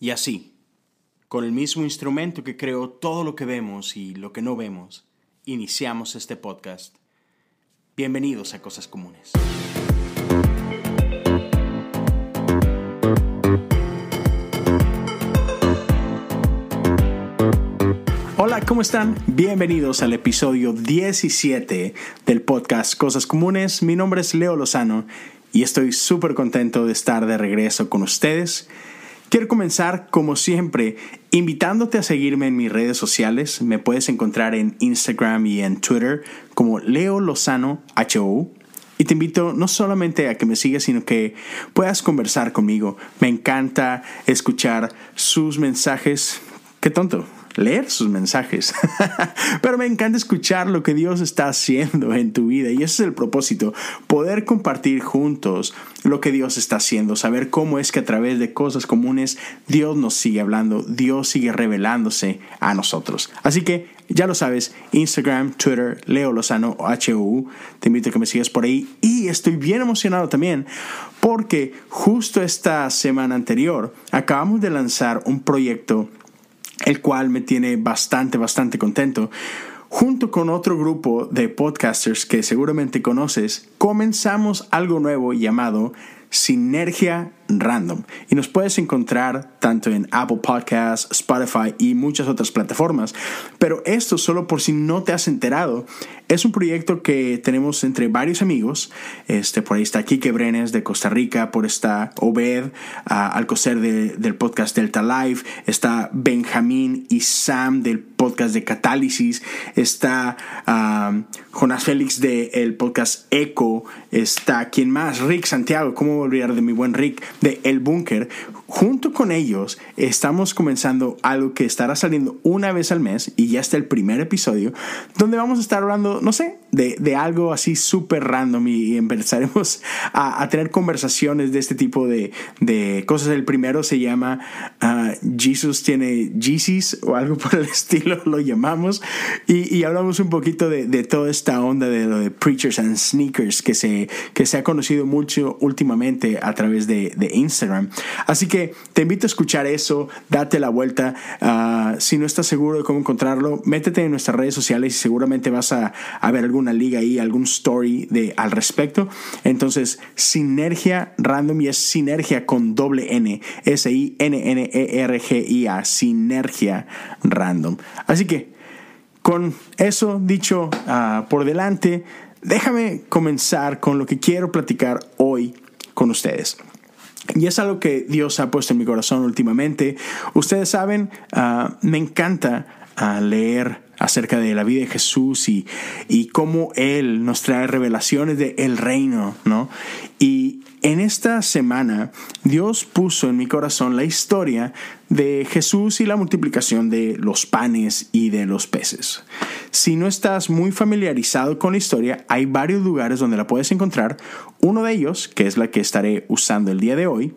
Y así, con el mismo instrumento que creó todo lo que vemos y lo que no vemos, iniciamos este podcast. Bienvenidos a Cosas Comunes. Hola, ¿cómo están? Bienvenidos al episodio 17 del podcast Cosas Comunes. Mi nombre es Leo Lozano y estoy súper contento de estar de regreso con ustedes. Quiero comenzar, como siempre, invitándote a seguirme en mis redes sociales. Me puedes encontrar en Instagram y en Twitter como Leo Lozano. Y te invito no solamente a que me sigas, sino que puedas conversar conmigo. Me encanta escuchar sus mensajes. Qué tonto, leer sus mensajes. Pero me encanta escuchar lo que Dios está haciendo en tu vida y ese es el propósito, poder compartir juntos lo que Dios está haciendo, saber cómo es que a través de cosas comunes Dios nos sigue hablando, Dios sigue revelándose a nosotros. Así que ya lo sabes, Instagram, Twitter, Leo Lozano, HU, te invito a que me sigas por ahí y estoy bien emocionado también porque justo esta semana anterior acabamos de lanzar un proyecto el cual me tiene bastante, bastante contento. Junto con otro grupo de podcasters que seguramente conoces, comenzamos algo nuevo llamado Sinergia Random. Y nos puedes encontrar tanto en Apple Podcasts, Spotify y muchas otras plataformas. Pero esto, solo por si no te has enterado, es un proyecto que tenemos entre varios amigos. Este, por ahí está Kike Brenes de Costa Rica, por está Obed uh, Alcocer del podcast Delta Live, está Benjamín y Sam del podcast de Catálisis, está uh, Jonás Félix del podcast Eco, está quien más, Rick Santiago, ¿cómo olvidar de mi buen Rick? De El Búnker, junto con ellos estamos comenzando algo que estará saliendo una vez al mes y ya está el primer episodio, donde vamos a estar hablando, no sé, de, algo así súper random y, empezaremos a, tener conversaciones de este tipo de, cosas. El primero se llama uh, Jesus tiene Jesus o algo por el estilo, lo llamamos, y, hablamos un poquito de, toda esta onda de lo de Preachers and Sneakers que se, que se ha conocido mucho últimamente a través de, Instagram. Así que te invito a escuchar eso, date la vuelta. Uh, si no estás seguro de cómo encontrarlo, métete en nuestras redes sociales y seguramente vas a, ver alguna liga ahí, algún story de, al respecto. Entonces, Sinergia Random y es Sinergia con doble N, S-I-N-N-E-R-G-I-A, Sinergia Random. Así que, con eso dicho uh, por delante, déjame comenzar con lo que quiero platicar hoy con ustedes. Y es algo que Dios ha puesto en mi corazón últimamente. Ustedes saben, uh, me encanta uh, leer acerca de la vida de Jesús y, y cómo Él nos trae revelaciones de el reino, ¿no? Y en esta semana Dios puso en mi corazón la historia de Jesús y la multiplicación de los panes y de los peces. Si no estás muy familiarizado con la historia, hay varios lugares donde la puedes encontrar. Uno de ellos, que es la que estaré usando el día de hoy,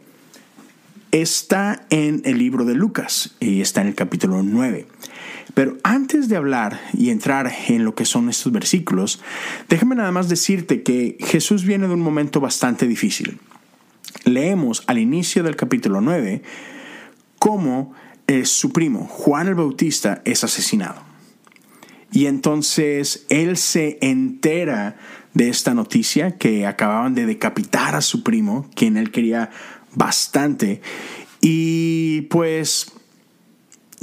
está en el libro de Lucas y está en el capítulo 9. Pero antes de hablar y entrar en lo que son estos versículos, déjame nada más decirte que Jesús viene de un momento bastante difícil. Leemos al inicio del capítulo 9 cómo eh, su primo, Juan el Bautista, es asesinado. Y entonces él se entera de esta noticia que acababan de decapitar a su primo, quien él quería bastante, y pues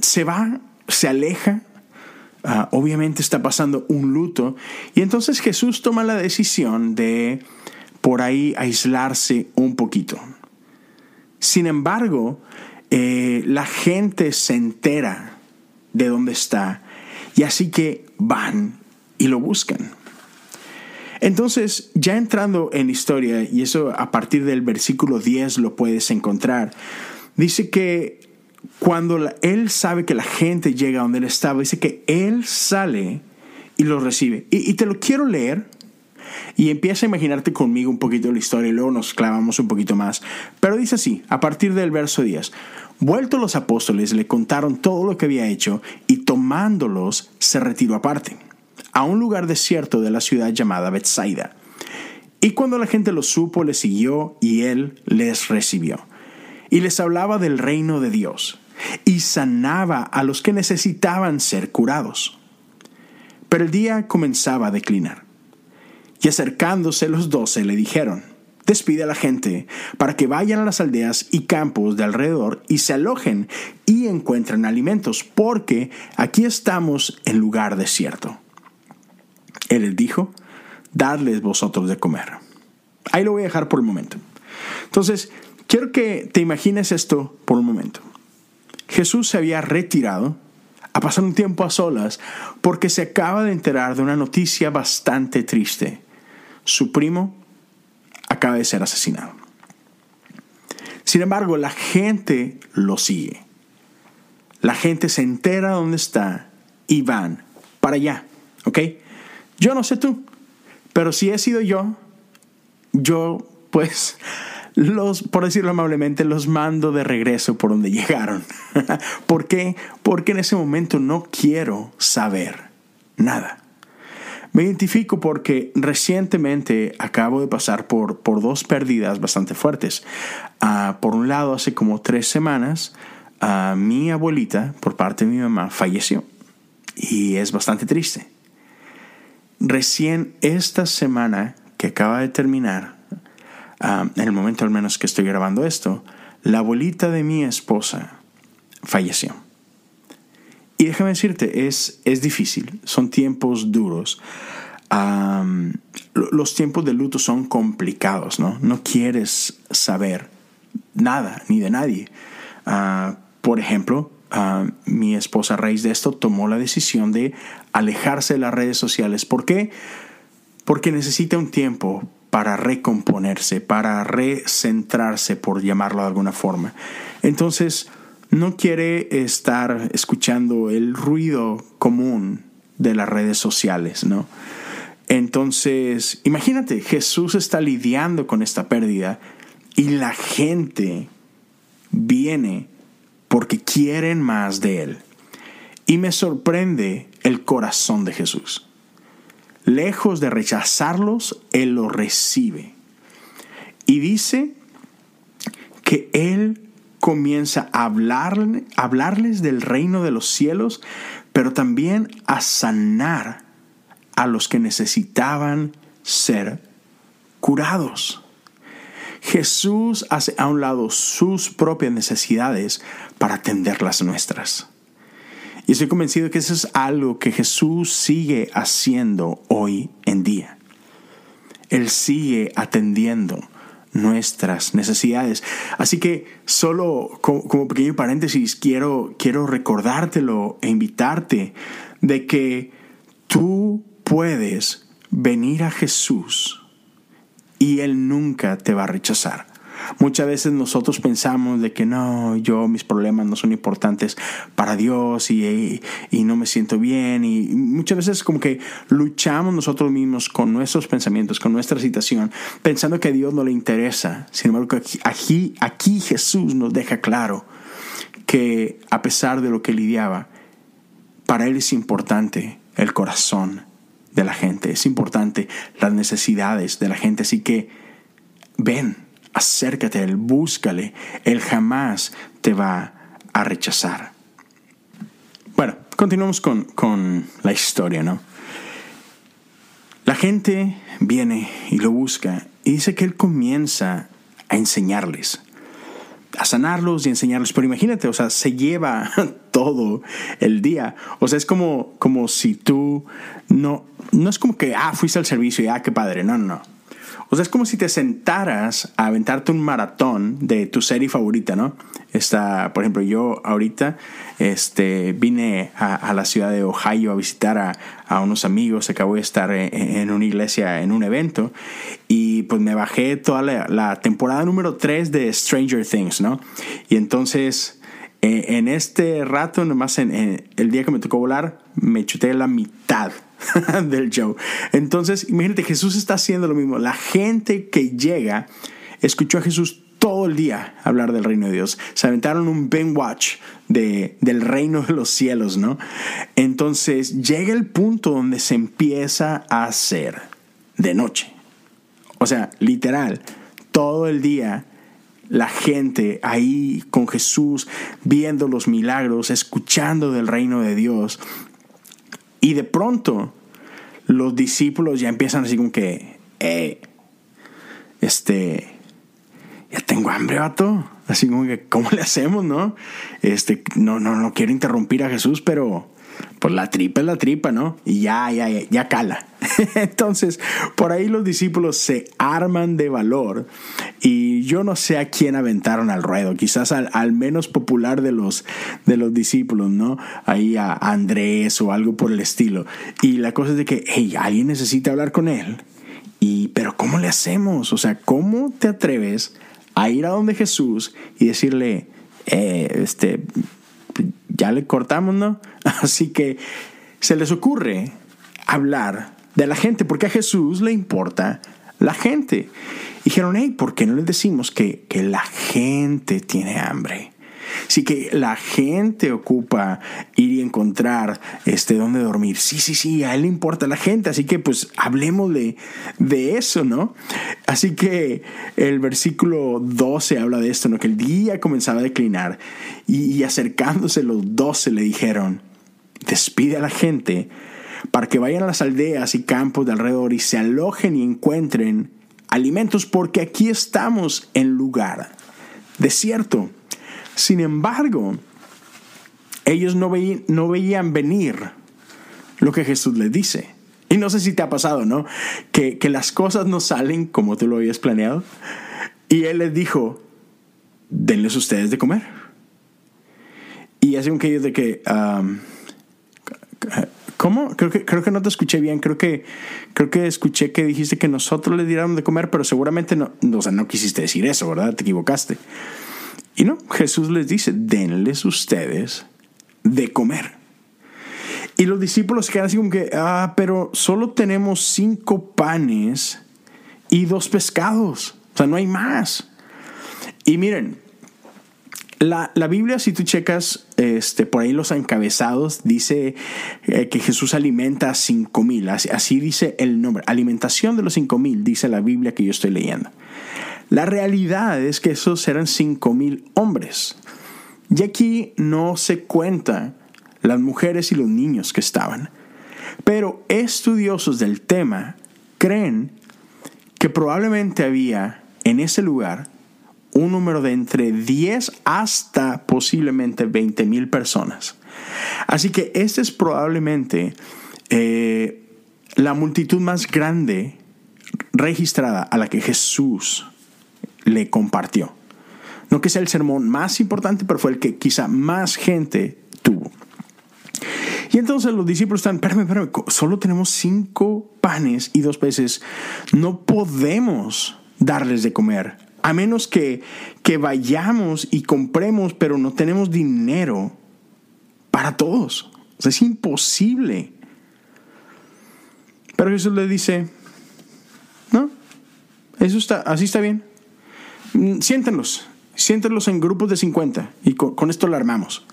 se va se aleja, ah, obviamente está pasando un luto, y entonces Jesús toma la decisión de por ahí aislarse un poquito. Sin embargo, eh, la gente se entera de dónde está, y así que van y lo buscan. Entonces, ya entrando en historia, y eso a partir del versículo 10 lo puedes encontrar, dice que cuando él sabe que la gente llega donde él estaba, dice que él sale y lo recibe. Y, te lo quiero leer y empieza a imaginarte conmigo un poquito la historia y luego nos clavamos un poquito más. Pero dice así, a partir del verso 10. Vueltos los apóstoles le contaron todo lo que había hecho y tomándolos se retiró aparte, a un lugar desierto de la ciudad llamada Bethsaida. Y cuando la gente lo supo, le siguió y él les recibió. Y les hablaba del reino de Dios y sanaba a los que necesitaban ser curados. Pero el día comenzaba a declinar. Y acercándose los doce le dijeron, despide a la gente para que vayan a las aldeas y campos de alrededor y se alojen y encuentren alimentos, porque aquí estamos en lugar desierto. Él les dijo, dadles vosotros de comer. Ahí lo voy a dejar por el momento. Entonces, quiero que te imagines esto por un momento. Jesús se había retirado a pasar un tiempo a solas porque se acaba de enterar de una noticia bastante triste. Su primo acaba de ser asesinado. Sin embargo, la gente lo sigue. La gente se entera dónde está y van para allá. ¿Ok? Yo no sé tú, pero si he sido yo, yo pues los, por decirlo amablemente, los mando de regreso por donde llegaron. ¿Por qué? Porque en ese momento no quiero saber nada. Me identifico porque recientemente acabo de pasar por, por dos pérdidas bastante fuertes. Ah, por un lado, hace como tres semanas, uh, mi abuelita, por parte de mi mamá, falleció. Y es bastante triste. Recién esta semana que acaba de terminar, ah, en el momento al menos que estoy grabando esto, la abuelita de mi esposa falleció. Y déjame decirte, es, es difícil, son tiempos duros. los tiempos de luto son complicados, ¿no? No quieres saber nada ni de nadie. Ah, por ejemplo, ah, mi esposa a raíz de esto tomó la decisión de alejarse de las redes sociales. ¿Por qué? Porque necesita un tiempo para recomponerse, para recentrarse, por llamarlo de alguna forma. Entonces, no quiere estar escuchando el ruido común de las redes sociales, ¿no? Entonces, imagínate, Jesús está lidiando con esta pérdida y la gente viene porque quieren más de Él. Y me sorprende el corazón de Jesús. Lejos de rechazarlos, Él los recibe. Y dice que Él comienza a hablarles del reino de los cielos, pero también a sanar a los que necesitaban ser curados. Jesús hace a un lado sus propias necesidades para atender las nuestras. Y estoy convencido que eso es algo que Jesús sigue haciendo hoy en día. Él sigue atendiendo nuestras necesidades. Así que solo como, pequeño paréntesis, quiero, quiero recordártelo e invitarte de que tú puedes venir a Jesús y Él nunca te va a rechazar. Muchas veces nosotros pensamos de que no, yo mis problemas no son importantes para Dios y, y, no me siento bien y muchas veces como que luchamos nosotros mismos con nuestros pensamientos, con nuestra situación, pensando que a Dios no le interesa. Sin embargo, aquí, aquí, aquí Jesús nos deja claro que a pesar de lo que lidiaba, para Él es importante el corazón de la gente, es importante las necesidades de la gente, así que ven acércate a Él, búscale, Él jamás te va a rechazar. Bueno, continuamos con, con la historia, ¿no? La gente viene y lo busca y dice que Él comienza a enseñarles, a sanarlos y enseñarles. Pero imagínate, o sea, se lleva todo el día. O sea, es como, como si tú no, no es como que, ah, fuiste al servicio y ah, qué padre. No, no, no. O sea, es como si te sentaras a aventarte un maratón de tu serie favorita, ¿no? Está, por ejemplo, yo ahorita este, vine a, la ciudad de Ohio a visitar a, unos amigos, acabo de estar en, una iglesia, en un evento, y pues me bajé toda la, temporada número 3 de Stranger Things, ¿no? Y entonces, eh, en este rato, nomás en, el día que me tocó volar, me chuté la mitad del show. Entonces, imagínate, Jesús está haciendo lo mismo. La gente que llega escuchó a Jesús todo el día hablar del reino de Dios. Se aventaron un Ben Watch de, del reino de los cielos, ¿no? Entonces llega el punto donde se empieza a hacer de noche. O sea, literal, todo el día la gente ahí con Jesús, viendo los milagros, escuchando del reino de Dios. Y de pronto los discípulos ya empiezan así como que, eh, este, ya tengo hambre, vato. Así como que, ¿cómo le hacemos, no? Este, no, no, no quiero interrumpir a Jesús, pero pues la tripa es la tripa, ¿no? Y ya, ya, ya, ya cala. Entonces, por ahí los discípulos se arman de valor y yo no sé a quién aventaron al ruedo, quizás al, menos popular de los, de los discípulos, ¿no? Ahí a Andrés o algo por el estilo. Y la cosa es de que, hey, alguien necesita hablar con él. Y, pero ¿cómo le hacemos? O sea, ¿cómo te atreves a ir a donde Jesús y decirle, eh, este, ya le cortamos, ¿no? Así que se les ocurre hablar de la gente, porque a Jesús le importa la gente. Dijeron, hey, ¿por qué no les decimos que, que la gente tiene hambre? Sí que la gente ocupa ir y encontrar este dónde dormir. Sí, sí, sí, a él le importa la gente, así que pues hablemos de, eso, ¿no? Así que el versículo 12 habla de esto, ¿no? Que el día comenzaba a declinar y, y acercándose los doce le dijeron, despide a la gente para que vayan a las aldeas y campos de alrededor y se alojen y encuentren alimentos porque aquí estamos en lugar desierto. Sin embargo, ellos no, veían, venir lo que Jesús les dice. Y no sé si te ha pasado, ¿no? Que, las cosas no salen como tú lo habías planeado. Y Él les dijo, denles ustedes de comer. Y hace un que ellos de que... ¿Cómo? Creo que, creo que no te escuché bien. Creo que, creo que escuché que dijiste que nosotros les diéramos de comer, pero seguramente no, o sea, no quisiste decir eso, ¿verdad? Te equivocaste. Y no, Jesús les dice, denles ustedes de comer. Y los discípulos quedan así como que, ah, pero solo tenemos cinco panes y dos pescados. O sea, no hay más. Y miren, la, Biblia, si tú checas este, por ahí los encabezados, dice eh, que Jesús alimenta a cinco mil. Así, así, dice el nombre. Alimentación de los cinco mil, dice la Biblia que yo estoy leyendo. La realidad es que esos eran cinco mil hombres. Y aquí no se cuenta las mujeres y los niños que estaban. Pero estudiosos del tema creen que probablemente había en ese lugar un número de entre 10 hasta posiblemente 20 mil personas. Así que esta es probablemente eh, la multitud más grande registrada a la que Jesús le compartió. No que sea el sermón más importante, pero fue el que quizá más gente tuvo. Y entonces los discípulos están, espérame, espérame, solo tenemos cinco panes y dos peces. No podemos darles de comer, a menos que, que vayamos y compremos, pero no tenemos dinero para todos. es imposible. Pero Jesús le dice, no, eso está, así está bien. Mm, siéntenlos, siéntenlos en grupos de 50 y con, esto lo armamos.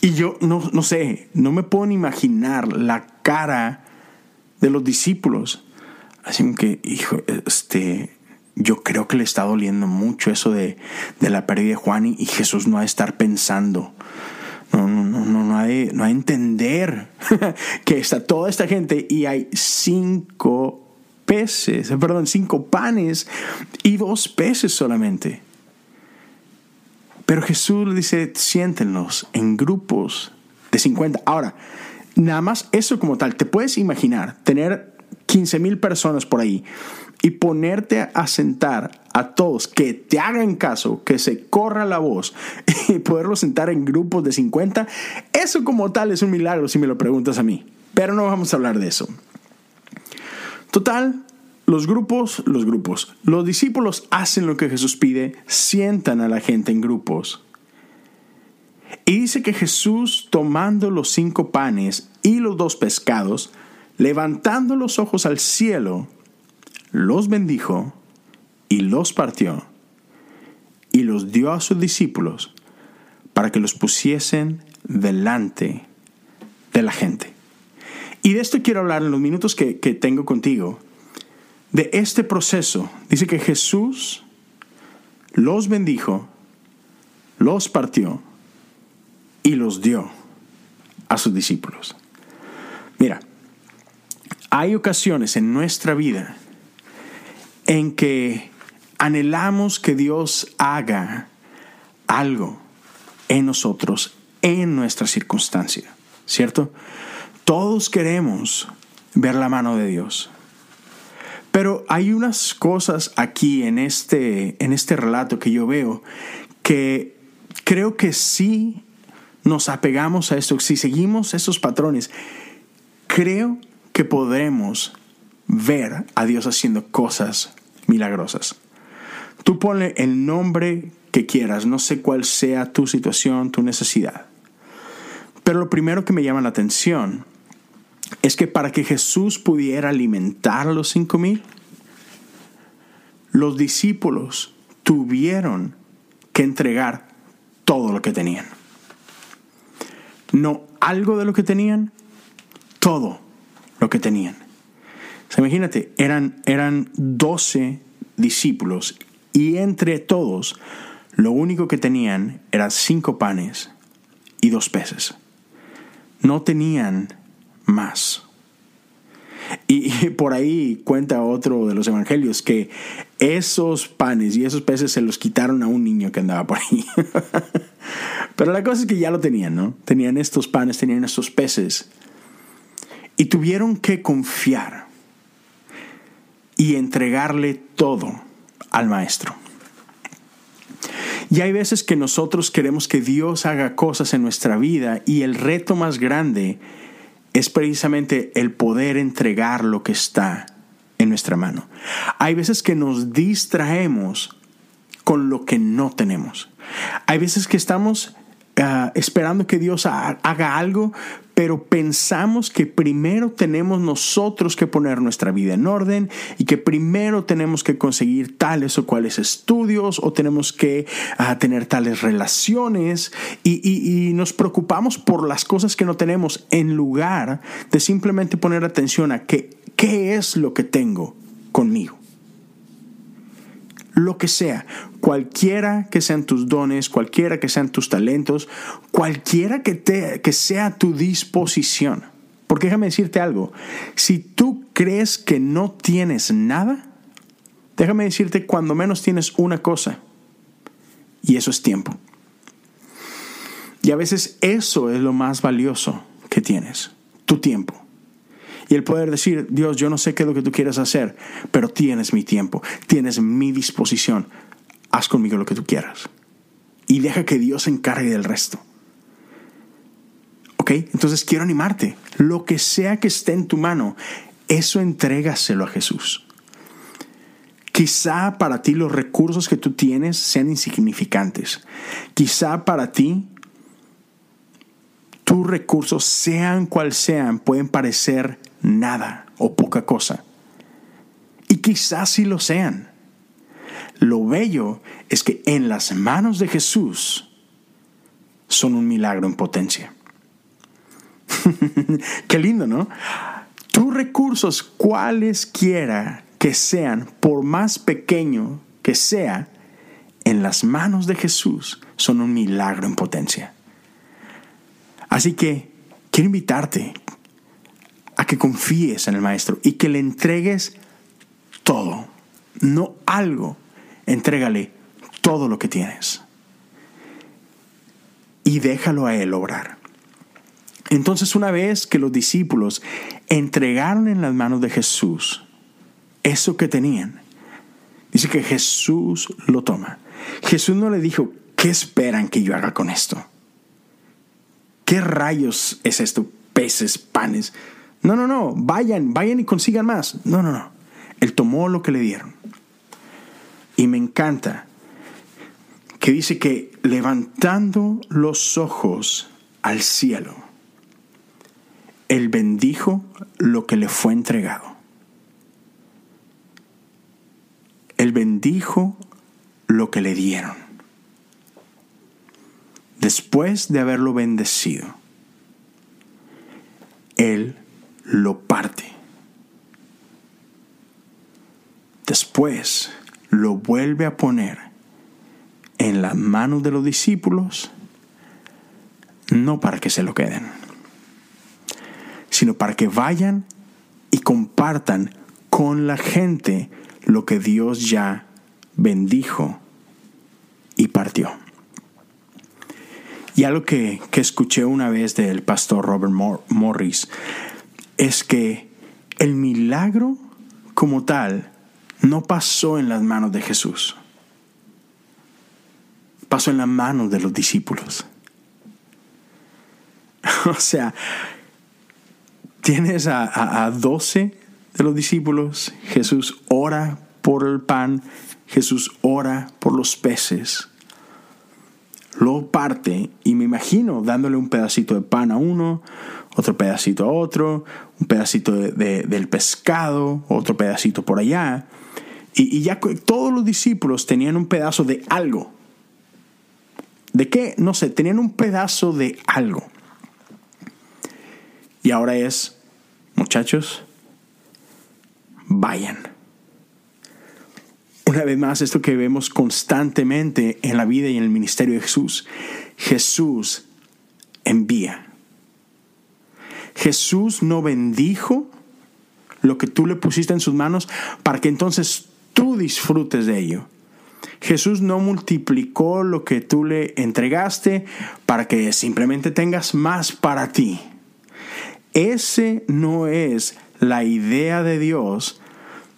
Y yo no, no sé, no me puedo ni imaginar la cara de los discípulos. Así que, hijo, este, yo creo que le está doliendo mucho eso de, la pérdida de Juan y, Jesús no ha de estar pensando. No, no, no, no, no ha de, no entender que está toda esta gente y hay cinco peces, perdón, cinco panes y dos peces solamente. Pero Jesús le dice, siéntenlos en grupos de 50. Ahora, nada más eso como tal, te puedes imaginar tener 15 mil personas por ahí y ponerte a sentar a todos que te hagan caso, que se corra la voz y poderlos sentar en grupos de 50, eso como tal es un milagro si me lo preguntas a mí. Pero no vamos a hablar de eso. Total, los grupos, los grupos, los discípulos hacen lo que Jesús pide, sientan a la gente en grupos. Y dice que Jesús, tomando los cinco panes y los dos pescados, levantando los ojos al cielo, los bendijo y los partió y los dio a sus discípulos para que los pusiesen delante de la gente. Y de esto quiero hablar en los minutos que, tengo contigo, de este proceso. Dice que Jesús los bendijo, los partió y los dio a sus discípulos. Mira, hay ocasiones en nuestra vida en que anhelamos que Dios haga algo en nosotros, en nuestra circunstancia, ¿cierto? Todos queremos ver la mano de Dios. Pero hay unas cosas aquí en este, en este relato que yo veo que creo que sí nos apegamos a esto, si seguimos esos patrones, creo que podremos ver a Dios haciendo cosas milagrosas. Tú ponle el nombre que quieras, no sé cuál sea tu situación, tu necesidad. Pero lo primero que me llama la atención es que para que Jesús pudiera alimentar a los cinco mil, los discípulos tuvieron que entregar todo lo que tenían. No algo de lo que tenían, todo lo que tenían. imagínate, eran, eran 12 discípulos y entre todos lo único que tenían eran cinco panes y dos peces. No tenían más. Y, por ahí cuenta otro de los evangelios que esos panes y esos peces se los quitaron a un niño que andaba por ahí. Pero la cosa es que ya lo tenían, ¿no? Tenían estos panes, tenían estos peces. Y tuvieron que confiar y entregarle todo al maestro. Y hay veces que nosotros queremos que Dios haga cosas en nuestra vida y el reto más grande es precisamente el poder entregar lo que está en nuestra mano. Hay veces que nos distraemos con lo que no tenemos. Hay veces que estamos Ah, esperando que Dios haga algo, pero pensamos que primero tenemos nosotros que poner nuestra vida en orden y que primero tenemos que conseguir tales o cuales estudios o tenemos que ah, tener tales relaciones. Y, nos preocupamos por las cosas que no tenemos en lugar de simplemente poner atención a qué, qué es lo que tengo conmigo lo que sea, cualquiera que sean tus dones, cualquiera que sean tus talentos, cualquiera que, te, que sea tu disposición. Porque déjame decirte algo, si tú crees que no tienes nada, déjame decirte cuando menos tienes una cosa, y eso es tiempo. Y a veces eso es lo más valioso que tienes, tu tiempo y el poder decir, Dios, yo no sé qué es lo que tú quieres hacer, pero tienes mi tiempo, tienes mi disposición, haz conmigo lo que tú quieras. Y deja que Dios se encargue del resto. ¿Ok? Entonces quiero animarte, lo que sea que esté en tu mano, eso entrégaselo a Jesús. Quizá para ti los recursos que tú tienes sean insignificantes. Quizá para ti tus recursos, sean cual sean, pueden parecer nada o poca cosa. Y quizás sí lo sean. Lo bello es que en las manos de Jesús son un milagro en potencia. Qué lindo, ¿no? Tus recursos, cualesquiera que sean, por más pequeño que sea, en las manos de Jesús son un milagro en potencia. Así que quiero invitarte a que confíes en el Maestro y que le entregues todo, no algo, entrégale todo lo que tienes. Y déjalo a Él obrar. Entonces una vez que los discípulos entregaron en las manos de Jesús eso que tenían, dice que Jesús lo toma. Jesús no le dijo, ¿qué esperan que yo haga con esto? ¿Qué rayos es esto? Peces, panes. No, no, no, vayan, vayan y consigan más. No, no, no. Él tomó lo que le dieron. Y me encanta que dice que levantando los ojos al cielo, Él bendijo lo que le fue entregado. Él bendijo lo que le dieron. Después de haberlo bendecido, Él lo parte. Después lo vuelve a poner en las manos de los discípulos, no para que se lo queden, sino para que vayan y compartan con la gente lo que Dios ya bendijo y partió. Y algo que, que escuché una vez del pastor Robert Morris es que el milagro como tal no pasó en las manos de Jesús, pasó en las manos de los discípulos. o sea, tienes a, a, 12 de los discípulos, Jesús ora por el pan, Jesús ora por los peces, lo parte y me imagino dándole un pedacito de pan a uno, otro pedacito a otro, un pedacito del pescado, otro pedacito por allá. Y ya todos los discípulos tenían un pedazo de algo. ¿De qué? No sé, tenían un pedazo de algo. Y ahora es, muchachos, vayan. Una vez más, esto que vemos constantemente en la vida y en el ministerio de Jesús. Jesús envía. Jesús no bendijo lo que tú le pusiste en sus manos para que entonces tú disfrutes de ello. Jesús no multiplicó lo que tú le entregaste para que simplemente tengas más para ti. Ese no es la idea de Dios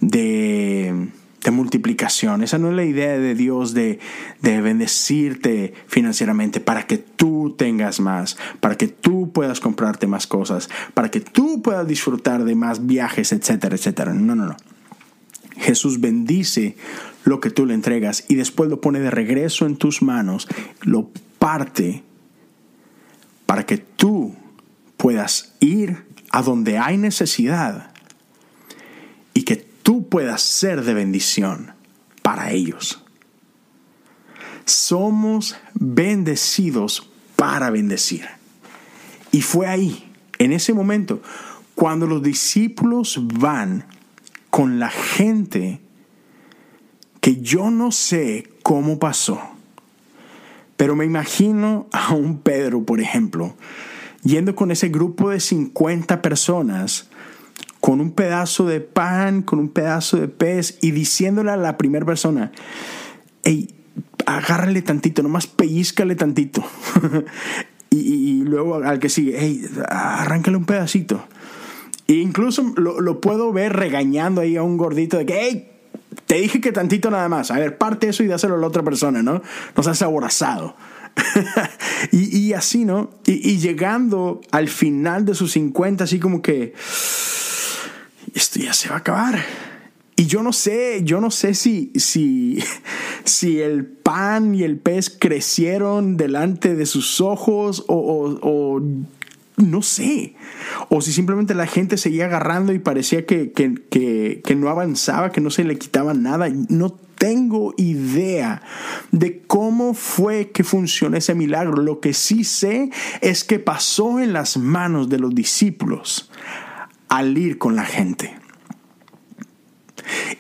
de, multiplicación. Esa no es la idea de Dios de, de bendecirte financieramente para que tú tengas más, para que tú puedas comprarte más cosas, para que tú puedas disfrutar de más viajes, etcétera, etcétera. No, no, no. Jesús bendice lo que tú le entregas y después lo pone de regreso en tus manos, lo parte para que tú puedas ir a donde hay necesidad y que tú puedas ser de bendición para ellos. Somos bendecidos para bendecir. Y fue ahí, en ese momento, cuando los discípulos van con la gente que yo no sé cómo pasó, pero me imagino a un Pedro, por ejemplo, yendo con ese grupo de 50 personas, con un pedazo de pan, con un pedazo de pez, y diciéndole a la primera persona, hey, agárrale tantito, nomás pellizcale tantito. y, luego al que sigue, hey, arráncale un pedacito. E incluso lo, puedo ver regañando ahí a un gordito de que, hey, te dije que tantito nada más. A ver, parte eso y dáselo a la otra persona, ¿no? No seas aborazado. y, así, ¿no? Y, llegando al final de sus 50, así como que esto ya se va a acabar. Y yo no sé, yo no sé si, si, si el pan y el pez crecieron delante de sus ojos o, o, no sé. O si simplemente la gente seguía agarrando y parecía que, que, que, que no avanzaba, que no se le quitaba nada. No tengo idea de cómo fue que funcionó ese milagro. Lo que sí sé es que pasó en las manos de los discípulos al ir con la gente.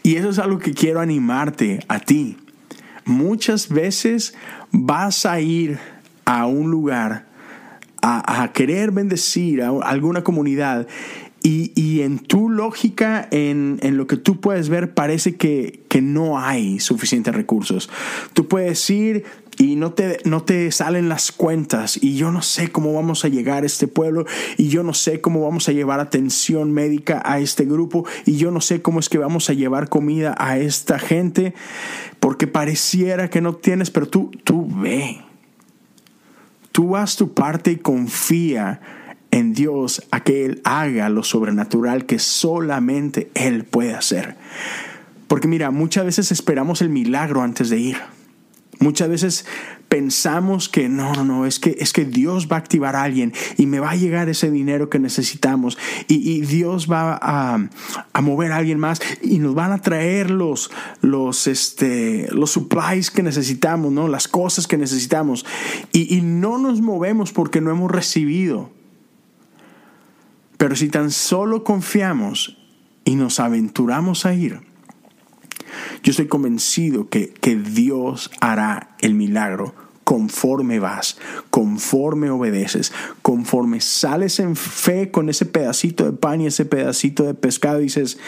Y eso es algo que quiero animarte a ti. Muchas veces vas a ir a un lugar a, querer bendecir a alguna comunidad y, en tu lógica, en, lo que tú puedes ver, parece que, no hay suficientes recursos. Tú puedes ir y no te, no te salen las cuentas y yo no sé cómo vamos a llegar a este pueblo y yo no sé cómo vamos a llevar atención médica a este grupo y yo no sé cómo es que vamos a llevar comida a esta gente porque pareciera que no tienes, pero tú, tú ve. Tú haz tu parte y confía en Dios a que Él haga lo sobrenatural que solamente Él puede hacer. Porque mira, muchas veces esperamos el milagro antes de ir. Muchas veces pensamos que no, no, no, es que, es que Dios va a activar a alguien y me va a llegar ese dinero que necesitamos y, Dios va a, mover a alguien más y nos van a traer los, los, este, los supplies que necesitamos, ¿no? las cosas que necesitamos y no nos movemos porque no hemos recibido. Pero si tan solo confiamos y nos aventuramos a ir, Yo estoy convencido que, que Dios hará el milagro conforme vas, conforme obedeces, conforme sales en fe con ese pedacito de pan y ese pedacito de pescado y dices,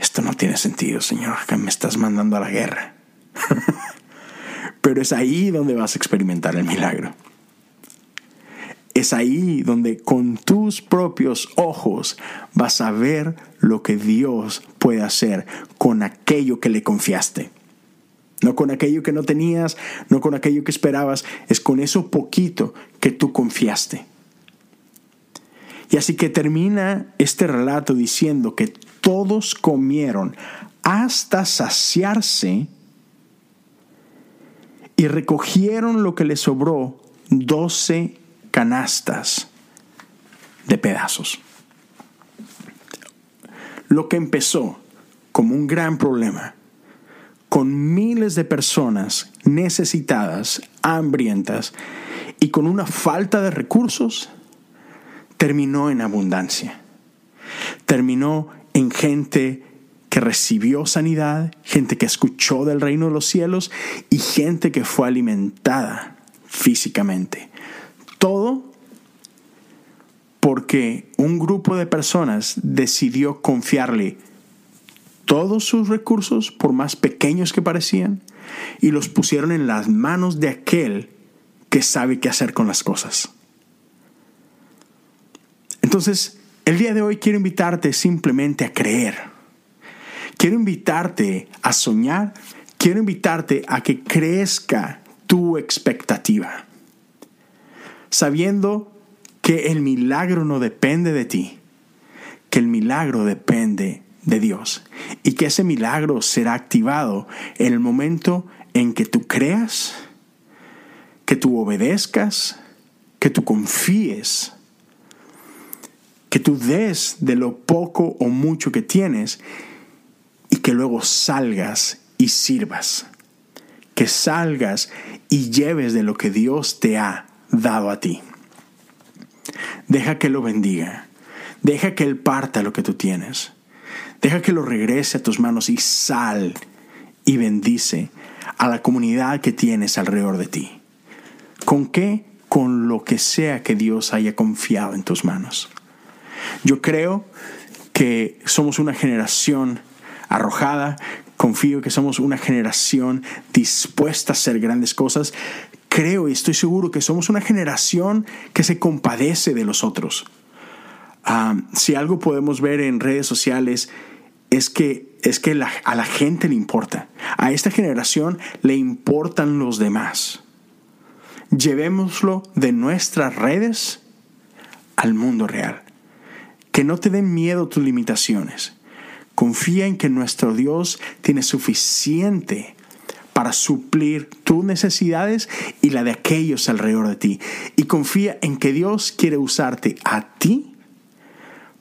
esto no tiene sentido, Señor, que me estás mandando a la guerra. Pero es ahí donde vas a experimentar el milagro. Es ahí donde con tus propios ojos vas a ver lo que Dios puede hacer con aquello que le confiaste. No con aquello que no tenías, no con aquello que esperabas, es con eso poquito que tú confiaste. Y así que termina este relato diciendo que todos comieron hasta saciarse y recogieron lo que les sobró, doce canastas de pedazos. Lo que empezó como un gran problema con miles de personas necesitadas, hambrientas y con una falta de recursos, terminó en abundancia. Terminó en gente que recibió sanidad, gente que escuchó del reino de los cielos y gente que fue alimentada físicamente. Todo porque un grupo de personas decidió confiarle todos sus recursos, por más pequeños que parecían, y los pusieron en las manos de aquel que sabe qué hacer con las cosas. Entonces, el día de hoy quiero invitarte simplemente a creer. Quiero invitarte a soñar. Quiero invitarte a que crezca tu expectativa. Sabiendo que el milagro no depende de ti, que el milagro depende de Dios y que ese milagro será activado en el momento en que tú creas, que tú obedezcas, que tú confíes, que tú des de lo poco o mucho que tienes y que luego salgas y sirvas, que salgas y lleves de lo que Dios te ha dado a ti. Deja que lo bendiga, deja que Él parta lo que tú tienes. Deja que lo regrese a tus manos y sal y bendice a la comunidad que tienes alrededor de ti. ¿Con qué? Con lo que sea que Dios haya confiado en tus manos. Yo creo que somos una generación arrojada, confío que somos una generación dispuesta a hacer grandes cosas. Creo y estoy seguro que somos una generación que se compadece de los otros. Ah, si algo podemos ver en redes sociales es que, es que a la gente le importa. A esta generación le importan los demás. Llevémoslo de nuestras redes al mundo real. Que no te den miedo tus limitaciones. Confía en que nuestro Dios tiene suficiente para suplir tus necesidades y la de aquellos alrededor de ti. Y confía en que Dios quiere usarte a ti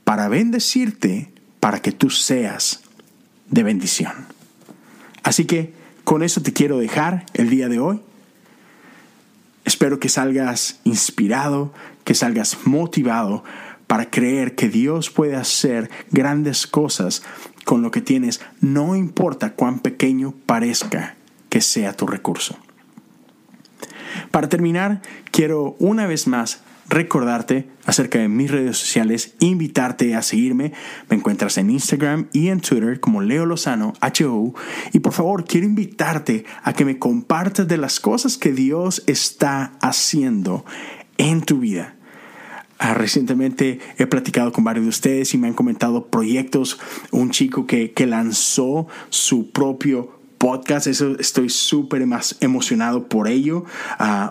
para bendecirte para que tú seas de bendición. Así que con eso te quiero dejar el día de hoy. Espero que salgas inspirado, que salgas motivado para creer que Dios puede hacer grandes cosas con lo que tienes, no importa cuán pequeño parezca que sea tu recurso. Para terminar, quiero una vez más recordarte acerca de mis redes sociales, invitarte a seguirme. Me encuentras en Instagram y en Twitter como Leo Lozano, HO. Y por favor, quiero invitarte a que me compartas de las cosas que Dios está haciendo en tu vida. Ah, recientemente he platicado con varios de ustedes y me han comentado proyectos. Un chico que, que lanzó su propio podcast, eso estoy súper más emocionado por ello.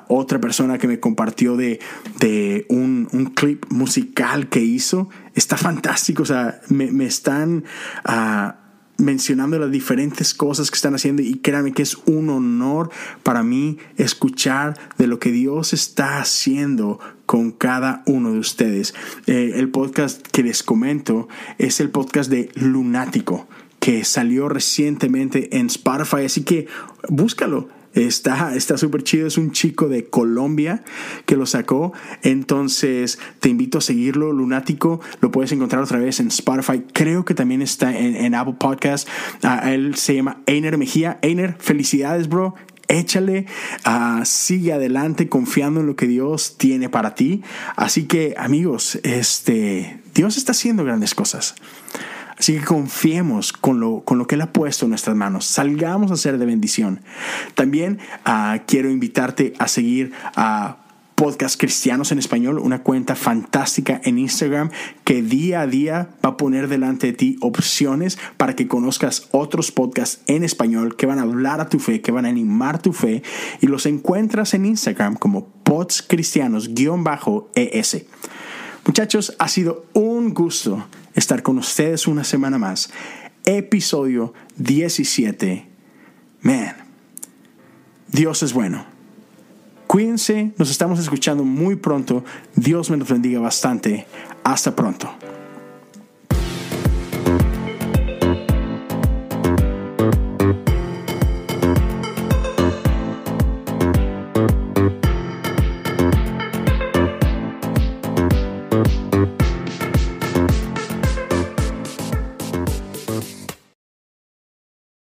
otra persona que me compartió de, de un, un, clip musical que hizo, está fantástico, o sea, me, me están... Uh, mencionando las diferentes cosas que están haciendo y créanme que es un honor para mí escuchar de lo que Dios está haciendo con cada uno de ustedes. Eh, el podcast que les comento es el podcast de Lunático que salió recientemente en Spotify, así que búscalo. Está súper chido. Es un chico de Colombia que lo sacó. Entonces te invito a seguirlo, Lunático. Lo puedes encontrar otra vez en Spotify. Creo que también está en, Apple Podcast. Ah, él se llama Einer Mejía. Einer, felicidades, bro échale, uh, sigue adelante confiando en lo que Dios tiene para ti. Así que amigos, este, Dios está haciendo grandes cosas. Así que confiemos con lo, con lo que Él ha puesto en nuestras manos. Salgamos a ser de bendición. También uh, quiero invitarte a seguir a Podcast Cristianos en Español, una cuenta fantástica en Instagram que día a día va a poner delante de ti opciones para que conozcas otros podcasts en español que van a hablar a tu fe, que van a animar tu fe y los encuentras en Instagram como Pods Cristianos-ES. Muchachos, ha sido un gusto estar con ustedes una semana más. Episodio 17. Man, Dios es bueno. Cuídense, nos estamos escuchando muy pronto. Dios me los bendiga bastante. Hasta pronto.